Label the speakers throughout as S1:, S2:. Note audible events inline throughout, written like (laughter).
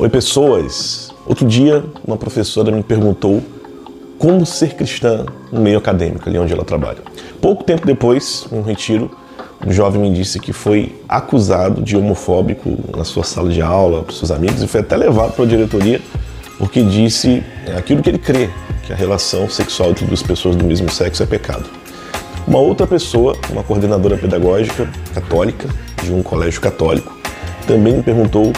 S1: Oi, pessoas! Outro dia, uma professora me perguntou como ser cristã no meio acadêmico, ali onde ela trabalha. Pouco tempo depois, num retiro, um jovem me disse que foi acusado de homofóbico na sua sala de aula, para seus amigos, e foi até levado para a diretoria porque disse aquilo que ele crê, que a relação sexual entre duas pessoas do mesmo sexo é pecado. Uma outra pessoa, uma coordenadora pedagógica católica de um colégio católico, também me perguntou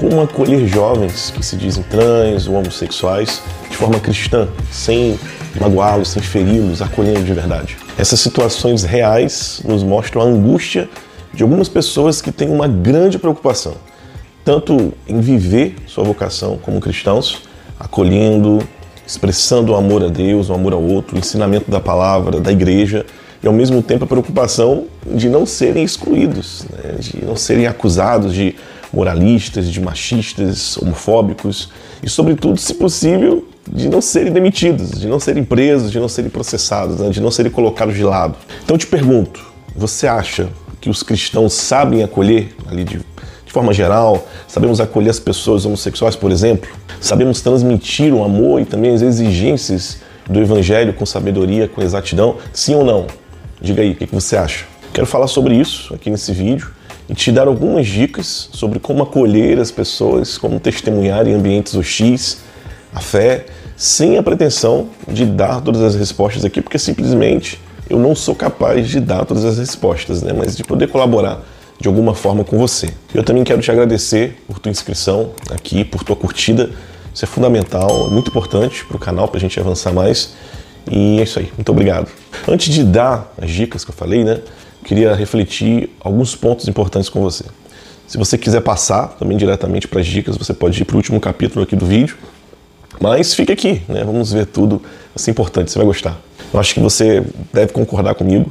S1: como acolher jovens que se dizem trans ou homossexuais de forma cristã, sem magoá-los, sem feri-los, acolhendo de verdade. Essas situações reais nos mostram a angústia de algumas pessoas que têm uma grande preocupação, tanto em viver sua vocação como cristãos, acolhendo, expressando o amor a Deus, o amor ao outro, o ensinamento da palavra, da igreja, e ao mesmo tempo a preocupação de não serem excluídos, né? de não serem acusados de moralistas, de machistas, homofóbicos e, sobretudo, se possível, de não serem demitidos, de não serem presos, de não serem processados, né? de não serem colocados de lado. Então te pergunto, você acha que os cristãos sabem acolher, ali de, de forma geral, sabemos acolher as pessoas homossexuais, por exemplo? Sabemos transmitir o amor e também as exigências do evangelho com sabedoria, com exatidão? Sim ou não? Diga aí, o que você acha? Quero falar sobre isso aqui nesse vídeo te dar algumas dicas sobre como acolher as pessoas, como testemunhar em ambientes hostis a fé, sem a pretensão de dar todas as respostas aqui, porque simplesmente eu não sou capaz de dar todas as respostas, né? mas de poder colaborar de alguma forma com você. Eu também quero te agradecer por tua inscrição aqui, por tua curtida. Isso é fundamental, é muito importante para o canal, para a gente avançar mais. E é isso aí, muito obrigado. Antes de dar as dicas que eu falei, né? Queria refletir alguns pontos importantes com você. Se você quiser passar também diretamente para as dicas, você pode ir para o último capítulo aqui do vídeo. Mas fica aqui, né? Vamos ver tudo. Ser importante, você vai gostar. Eu acho que você deve concordar comigo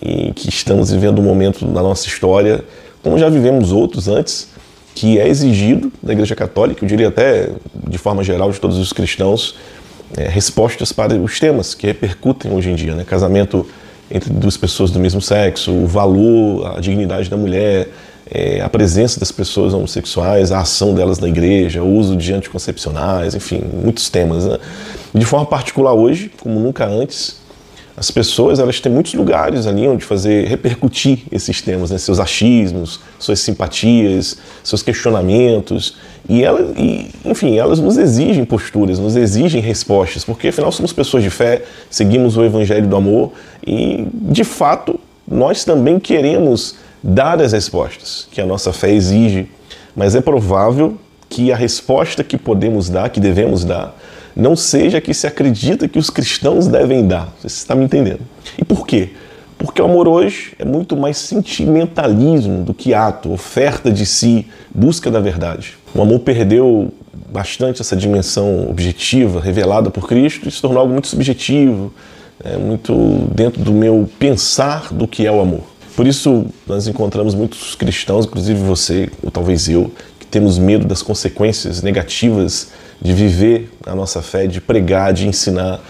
S1: em que estamos vivendo um momento na nossa história, como já vivemos outros antes, que é exigido da Igreja Católica, eu diria até de forma geral de todos os cristãos, é, respostas para os temas que repercutem hoje em dia, né? Casamento entre duas pessoas do mesmo sexo, o valor, a dignidade da mulher, é, a presença das pessoas homossexuais, a ação delas na igreja, o uso de anticoncepcionais, enfim, muitos temas. Né? De forma particular hoje, como nunca antes, as pessoas elas têm muitos lugares ali onde fazer repercutir esses temas, né? seus achismos, suas simpatias, seus questionamentos e elas, e, enfim, elas nos exigem posturas, nos exigem respostas, porque afinal somos pessoas de fé, seguimos o evangelho do amor e de fato nós também queremos dar as respostas que a nossa fé exige, mas é provável que a resposta que podemos dar, que devemos dar, não seja que se acredita que os cristãos devem dar. Você está me entendendo? E por quê? Porque o amor hoje é muito mais sentimentalismo do que ato, oferta de si, busca da verdade. O amor perdeu bastante essa dimensão objetiva revelada por Cristo e se tornou algo muito subjetivo, é, muito dentro do meu pensar do que é o amor. Por isso, nós encontramos muitos cristãos, inclusive você, ou talvez eu, que temos medo das consequências negativas de viver a nossa fé, de pregar, de ensinar.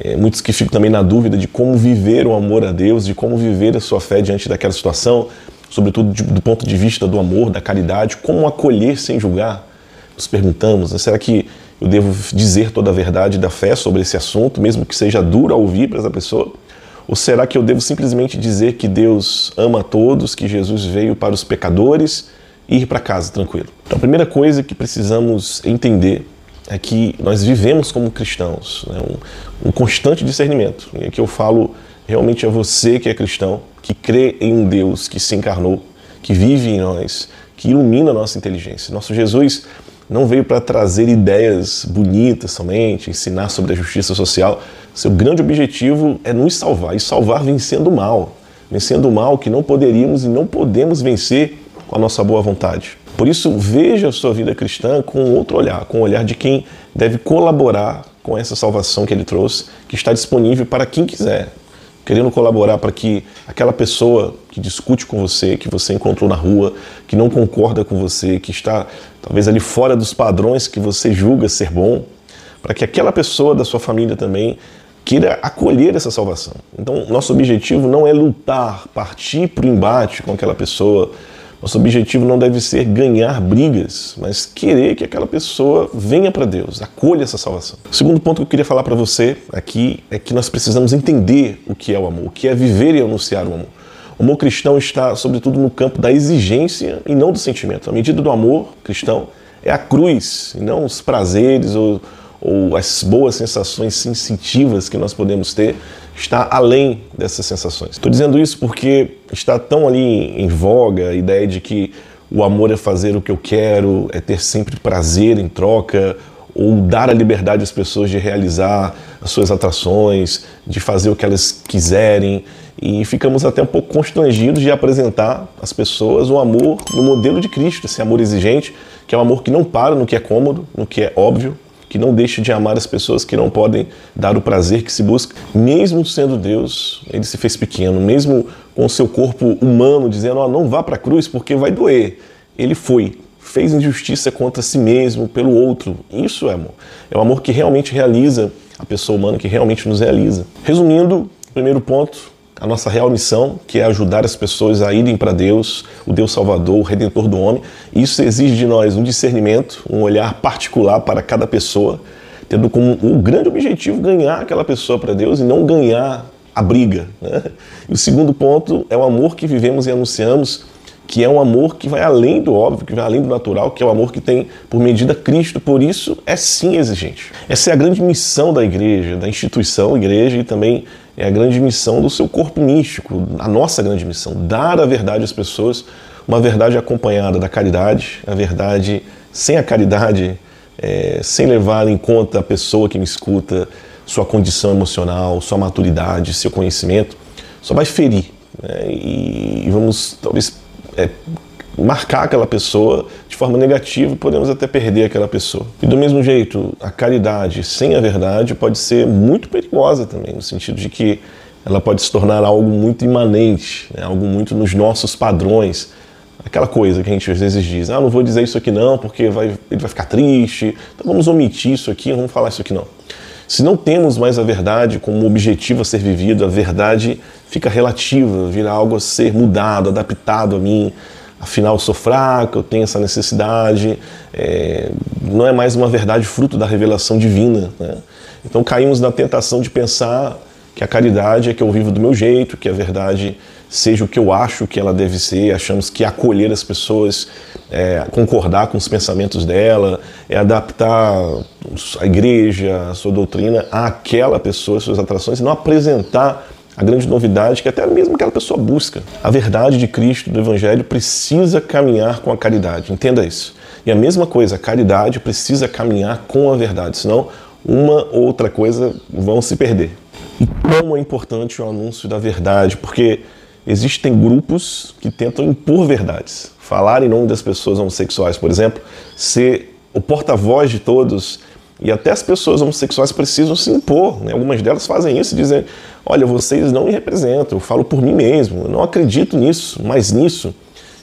S1: É, muitos que ficam também na dúvida de como viver o amor a Deus, de como viver a sua fé diante daquela situação, sobretudo de, do ponto de vista do amor, da caridade, como acolher sem julgar. Nos perguntamos, né, será que eu devo dizer toda a verdade da fé sobre esse assunto, mesmo que seja duro a ouvir para essa pessoa? Ou será que eu devo simplesmente dizer que Deus ama a todos, que Jesus veio para os pecadores e ir para casa tranquilo? Então, a primeira coisa que precisamos entender é que nós vivemos como cristãos, né? um, um, constante discernimento. E aqui eu falo realmente a você que é cristão, que crê em um Deus que se encarnou, que vive em nós, que ilumina a nossa inteligência. Nosso Jesus não veio para trazer ideias bonitas somente, ensinar sobre a justiça social. Seu grande objetivo é nos salvar e salvar vencendo o mal, vencendo o mal que não poderíamos e não podemos vencer com a nossa boa vontade. Por isso, veja a sua vida cristã com outro olhar, com o olhar de quem deve colaborar com essa salvação que ele trouxe, que está disponível para quem quiser, querendo colaborar para que aquela pessoa que discute com você, que você encontrou na rua, que não concorda com você, que está talvez ali fora dos padrões que você julga ser bom, para que aquela pessoa da sua família também queira acolher essa salvação. Então, nosso objetivo não é lutar, partir para o embate com aquela pessoa, Nosso objetivo não deve ser ganhar brigas, mas querer que aquela pessoa venha para Deus, acolha essa salvação. O segundo ponto que eu queria falar para você aqui é que nós precisamos entender o que é o amor, o que é viver e anunciar o amor. O amor cristão está, sobretudo, no campo da exigência e não do sentimento. A medida do amor cristão é a cruz, e não os prazeres ou, ou as boas sensações sensitivas que nós podemos ter, está além dessas sensações. Estou dizendo isso porque está tão ali em voga a ideia de que o amor é fazer o que eu quero, é ter sempre prazer em troca, ou dar a liberdade às pessoas de realizar as suas atrações, de fazer o que elas quiserem e ficamos até um pouco constrangidos de apresentar às pessoas o amor no modelo de Cristo, esse amor exigente, que é um amor que não para no que é cômodo, no que é óbvio, que não deixa de amar as pessoas que não podem dar o prazer que se busca. Mesmo sendo Deus, ele se fez pequeno, mesmo com o seu corpo humano dizendo: oh, não vá para a cruz porque vai doer. Ele foi, fez injustiça contra si mesmo, pelo outro. Isso é amor. É o amor que realmente realiza a pessoa humana, que realmente nos realiza. Resumindo, primeiro ponto, a nossa real missão, que é ajudar as pessoas a irem para Deus, o Deus Salvador, o Redentor do homem. Isso exige de nós um discernimento, um olhar particular para cada pessoa, tendo como um grande objetivo ganhar aquela pessoa para Deus e não ganhar a briga. Né? E o segundo ponto é o amor que vivemos e anunciamos que é um amor que vai além do óbvio, que vai além do natural, que é o amor que tem por medida Cristo. Por isso é sim exigente. Essa é a grande missão da igreja, da instituição igreja e também é a grande missão do seu corpo místico, a nossa grande missão, dar a verdade às pessoas, uma verdade acompanhada da caridade, a verdade sem a caridade, é, sem levar em conta a pessoa que me escuta, sua condição emocional, sua maturidade, seu conhecimento, só vai ferir. Né? E, vamos talvez é, marcar aquela pessoa de forma negativa, podemos até perder aquela pessoa. E do mesmo jeito, a caridade sem a verdade pode ser muito perigosa também, no sentido de que ela pode se tornar algo muito imanente, né? algo muito nos nossos padrões. Aquela coisa que a gente às vezes diz, ah, não vou dizer isso aqui não, porque vai, ele vai ficar triste, então vamos omitir isso aqui, vamos falar isso aqui não. Se não temos mais a verdade como objetivo a ser vivido, a verdade fica relativa, vira algo a ser mudado, adaptado a mim. Afinal, eu sou fraco, eu tenho essa necessidade. É, não é mais uma verdade fruto da revelação divina. Né? Então caímos na tentação de pensar que a caridade é que eu vivo do meu jeito, que a verdade seja o que eu acho que ela deve ser, achamos que acolher as pessoas, é, concordar com os pensamentos dela, é adaptar a igreja, a sua doutrina àquela pessoa, suas atrações, e não apresentar a grande novidade que até mesmo aquela pessoa busca. A verdade de Cristo, do Evangelho, precisa caminhar com a caridade, entenda isso. E a mesma coisa, a caridade precisa caminhar com a verdade, senão uma ou outra coisa vão se perder. E como é importante o anúncio da verdade, porque existem grupos que tentam impor verdades. Falar em nome das pessoas homossexuais, por exemplo, ser o porta-voz de todos. E até as pessoas homossexuais precisam se impor. Né? Algumas delas fazem isso dizem: Olha, vocês não me representam, eu falo por mim mesmo, eu não acredito nisso, mas nisso.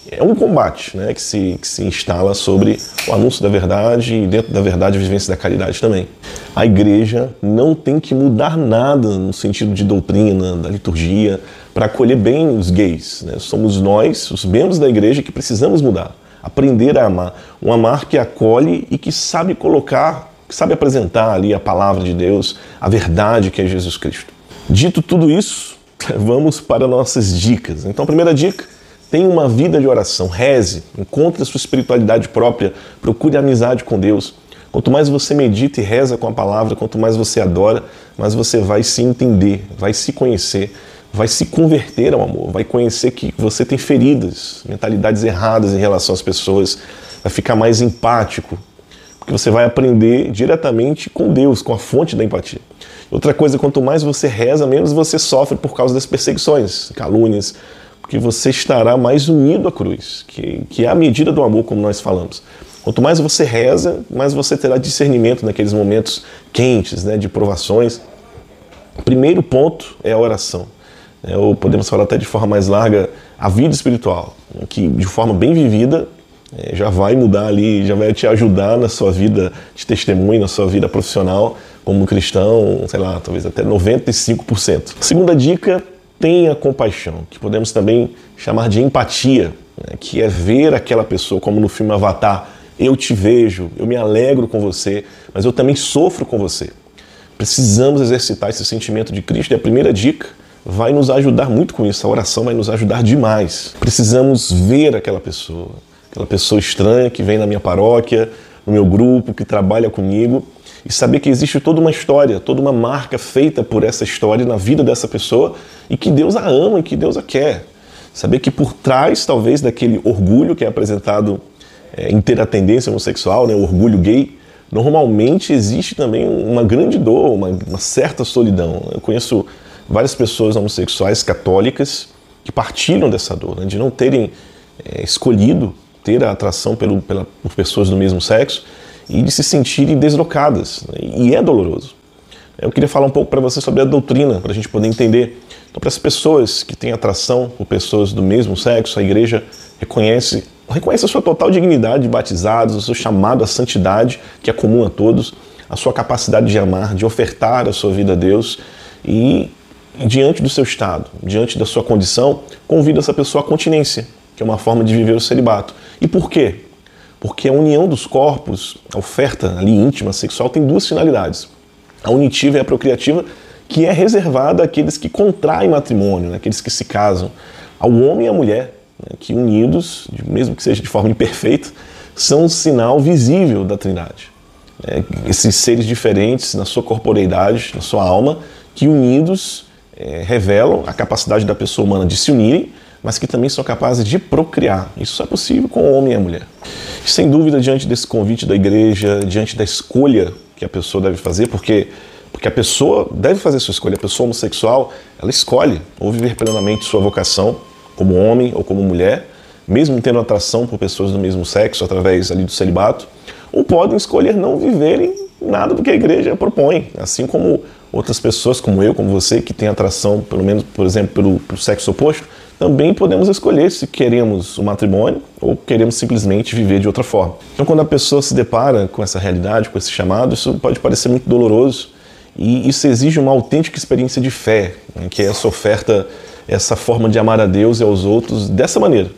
S1: É um combate né, que, se, que se instala sobre o anúncio da verdade e, dentro da verdade, a vivência da caridade também. A igreja não tem que mudar nada no sentido de doutrina, da liturgia, para acolher bem os gays. Né? Somos nós, os membros da igreja, que precisamos mudar. Aprender a amar. Um amar que acolhe e que sabe colocar, que sabe apresentar ali a palavra de Deus, a verdade que é Jesus Cristo. Dito tudo isso, (laughs) vamos para nossas dicas. Então, a primeira dica. Tenha uma vida de oração, reze, encontre a sua espiritualidade própria, procure amizade com Deus. Quanto mais você medita e reza com a palavra, quanto mais você adora, mais você vai se entender, vai se conhecer, vai se converter ao amor, vai conhecer que você tem feridas, mentalidades erradas em relação às pessoas, vai ficar mais empático, porque você vai aprender diretamente com Deus, com a fonte da empatia. Outra coisa, quanto mais você reza, menos você sofre por causa das perseguições, calúnias, porque você estará mais unido à cruz, que, que é a medida do amor, como nós falamos. Quanto mais você reza, mais você terá discernimento naqueles momentos quentes, né, de provações. O primeiro ponto é a oração ou podemos falar até de forma mais larga, a vida espiritual, que de forma bem vivida é, já vai mudar ali, já vai te ajudar na sua vida de testemunho, na sua vida profissional como cristão, sei lá, talvez até 95%. Segunda dica, tenha compaixão, que podemos também chamar de empatia. né, que é ver aquela pessoa, como no filme Avatar, eu te vejo, eu me alegro com você, mas eu também sofro com você. Precisamos exercitar esse sentimento de Cristo e a primeira dica vai nos ajudar muito com isso. A oração vai nos ajudar demais. Precisamos ver aquela pessoa, aquela pessoa estranha que vem na minha paróquia, no meu grupo, que trabalha comigo, e saber que existe toda uma história, toda uma marca feita por essa história na vida dessa pessoa e que Deus a ama e que Deus a quer. Saber que por trás, talvez, daquele orgulho que é apresentado é, em ter a tendência homossexual, né, o orgulho gay, normalmente existe também uma grande dor, uma, uma certa solidão. Eu conheço várias pessoas homossexuais católicas que partilham dessa dor, né, de não terem é, escolhido ter a atração pelo, pela, por pessoas do mesmo sexo e de se sentirem deslocadas. Né, e é doloroso. Eu queria falar um pouco para você sobre a doutrina, para a gente poder entender. Então, para as pessoas que têm atração por pessoas do mesmo sexo, a igreja reconhece, reconhece a sua total dignidade de batizados, o seu chamado à santidade, que é comum a todos, a sua capacidade de amar, de ofertar a sua vida a Deus e diante do seu estado, diante da sua condição, convida essa pessoa à continência, que é uma forma de viver o celibato. E por quê? Porque a união dos corpos, a oferta ali íntima, sexual, tem duas finalidades. A unitiva e a procriativa, que é reservada àqueles que contraem matrimônio, né? aqueles que se casam, ao homem e à mulher, né? que unidos, mesmo que seja de forma imperfeita, são um sinal visível da Trindade. É, esses seres diferentes na sua corporeidade, na sua alma, que unidos é, revelam a capacidade da pessoa humana de se unirem, mas que também são capazes de procriar. Isso só é possível com o homem e a mulher. Sem dúvida, diante desse convite da igreja, diante da escolha que a pessoa deve fazer, porque, porque a pessoa deve fazer sua escolha, a pessoa homossexual, ela escolhe ou viver plenamente sua vocação como homem ou como mulher, mesmo tendo atração por pessoas do mesmo sexo através ali do celibato, ou podem escolher não viverem nada do que a igreja propõe, assim como outras pessoas como eu, como você, que tem atração, pelo menos, por exemplo, pelo, pelo sexo oposto, também podemos escolher se queremos o matrimônio ou queremos simplesmente viver de outra forma. Então, quando a pessoa se depara com essa realidade, com esse chamado, isso pode parecer muito doloroso e isso exige uma autêntica experiência de fé, né, que é essa oferta, essa forma de amar a Deus e aos outros dessa maneira.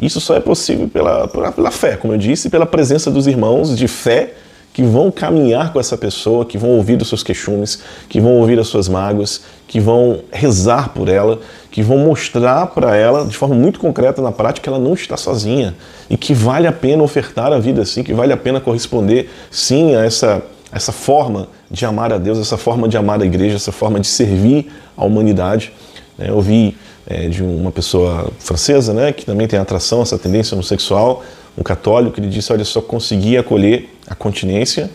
S1: Isso só é possível pela, pela, pela fé, como eu disse, pela presença dos irmãos de fé que vão caminhar com essa pessoa, que vão ouvir os seus queixumes, que vão ouvir as suas mágoas, que vão rezar por ela, que vão mostrar para ela de forma muito concreta na prática que ela não está sozinha e que vale a pena ofertar a vida assim, que vale a pena corresponder sim a essa essa forma de amar a Deus, essa forma de amar a igreja, essa forma de servir a humanidade. Eu ouvi é, de uma pessoa francesa, né, que também tem atração, essa tendência homossexual, um católico, ele disse: Olha, só consegui acolher a continência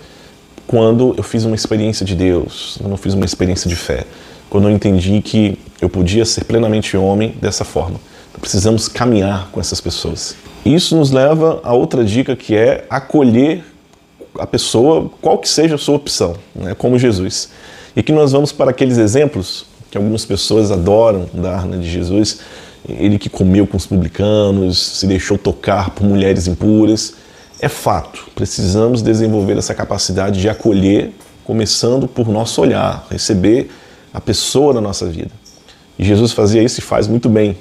S1: quando eu fiz uma experiência de Deus, eu fiz uma experiência de fé, quando eu entendi que eu podia ser plenamente homem dessa forma. Então, precisamos caminhar com essas pessoas. Isso nos leva a outra dica que é acolher a pessoa, qual que seja a sua opção, né, como Jesus. E aqui nós vamos para aqueles exemplos que algumas pessoas adoram dar né, de Jesus, ele que comeu com os publicanos, se deixou tocar por mulheres impuras. É fato, precisamos desenvolver essa capacidade de acolher, começando por nosso olhar, receber a pessoa na nossa vida. E Jesus fazia isso e faz muito bem.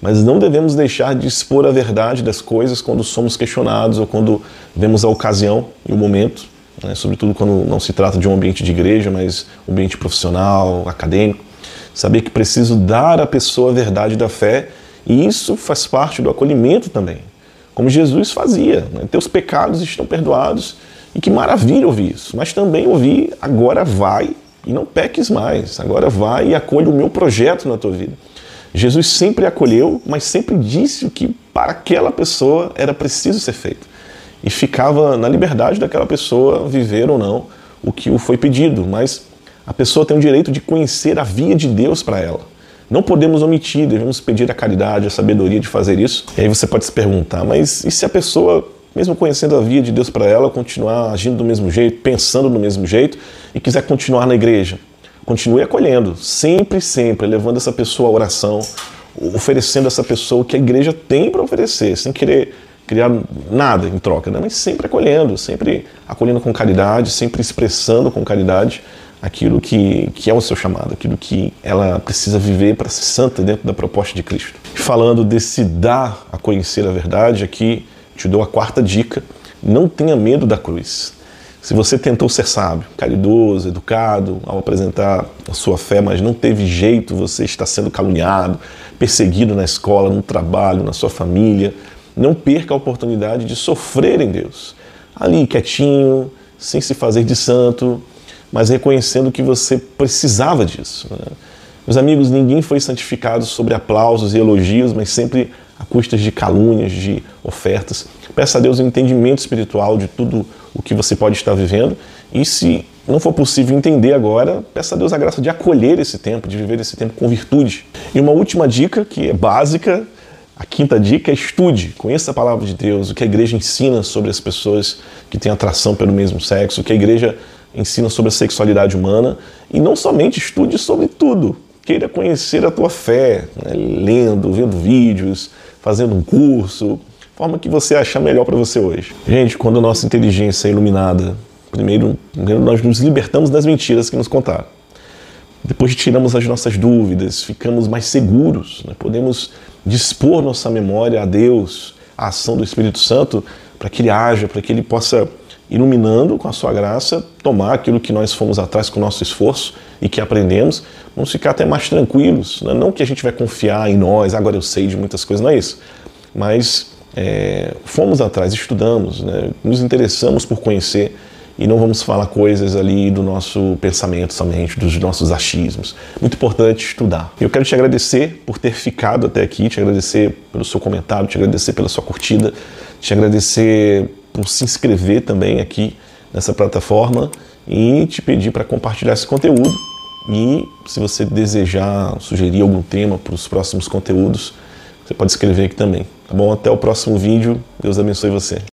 S1: Mas não devemos deixar de expor a verdade das coisas quando somos questionados ou quando vemos a ocasião e o momento, né? sobretudo quando não se trata de um ambiente de igreja, mas um ambiente profissional, acadêmico saber que preciso dar à pessoa a verdade da fé, e isso faz parte do acolhimento também, como Jesus fazia. Né? Teus pecados estão perdoados, e que maravilha ouvir isso, mas também ouvir agora vai e não peques mais, agora vai e acolhe o meu projeto na tua vida. Jesus sempre acolheu, mas sempre disse o que para aquela pessoa era preciso ser feito. E ficava na liberdade daquela pessoa viver ou não o que o foi pedido, mas a pessoa tem o direito de conhecer a via de Deus para ela. Não podemos omitir, devemos pedir a caridade, a sabedoria de fazer isso. E aí você pode se perguntar, mas e se a pessoa, mesmo conhecendo a via de Deus para ela, continuar agindo do mesmo jeito, pensando do mesmo jeito e quiser continuar na igreja? Continue acolhendo, sempre, sempre, levando essa pessoa à oração, oferecendo essa pessoa o que a igreja tem para oferecer, sem querer criar nada em troca, né? mas sempre acolhendo, sempre acolhendo com caridade, sempre expressando com caridade aquilo que, que é o seu chamado, aquilo que ela precisa viver para ser santa dentro da proposta de Cristo. Falando desse dar a conhecer a verdade, aqui te dou a quarta dica: não tenha medo da cruz. Se você tentou ser sábio, caridoso, educado ao apresentar a sua fé, mas não teve jeito, você está sendo caluniado, perseguido na escola, no trabalho, na sua família, não perca a oportunidade de sofrer em Deus. Ali, quietinho, sem se fazer de santo, mas reconhecendo que você precisava disso. Né? Meus amigos, ninguém foi santificado sobre aplausos e elogios, mas sempre a custas de calúnias, de ofertas. Peça a Deus um entendimento espiritual de tudo o que você pode estar vivendo e se não for possível entender agora, peça a Deus a graça de acolher esse tempo, de viver esse tempo com virtude. E uma última dica que é básica, a quinta dica é estude, conheça a palavra de Deus, o que a igreja ensina sobre as pessoas que têm atração pelo mesmo sexo, o que a igreja ensina sobre a sexualidade humana e não somente estude sobre tudo, queira conhecer a tua fé, né? lendo, vendo vídeos, fazendo um curso, forma que você achar melhor para você hoje. Gente, quando a nossa inteligência é iluminada, primeiro, nós nos libertamos das mentiras que nos contaram. Depois tiramos as nossas dúvidas, ficamos mais seguros, né? podemos dispor nossa memória a Deus, a ação do Espírito Santo, para que Ele haja, para que Ele possa iluminando com a sua graça, tomar aquilo que nós fomos atrás com o nosso esforço e que aprendemos, vamos ficar até mais tranquilos. Né? Não que a gente vai confiar em nós, agora eu sei de muitas coisas, não é isso. Mas é, fomos atrás, estudamos, né? nos interessamos por conhecer e não vamos falar coisas ali do nosso pensamento somente, dos nossos achismos. Muito importante estudar. Eu quero te agradecer por ter ficado até aqui, te agradecer pelo seu comentário, te agradecer pela sua curtida, te agradecer por se inscrever também aqui nessa plataforma e te pedir para compartilhar esse conteúdo. E se você desejar sugerir algum tema para os próximos conteúdos, você pode escrever aqui também. Tá bom? Até o próximo vídeo. Deus abençoe você.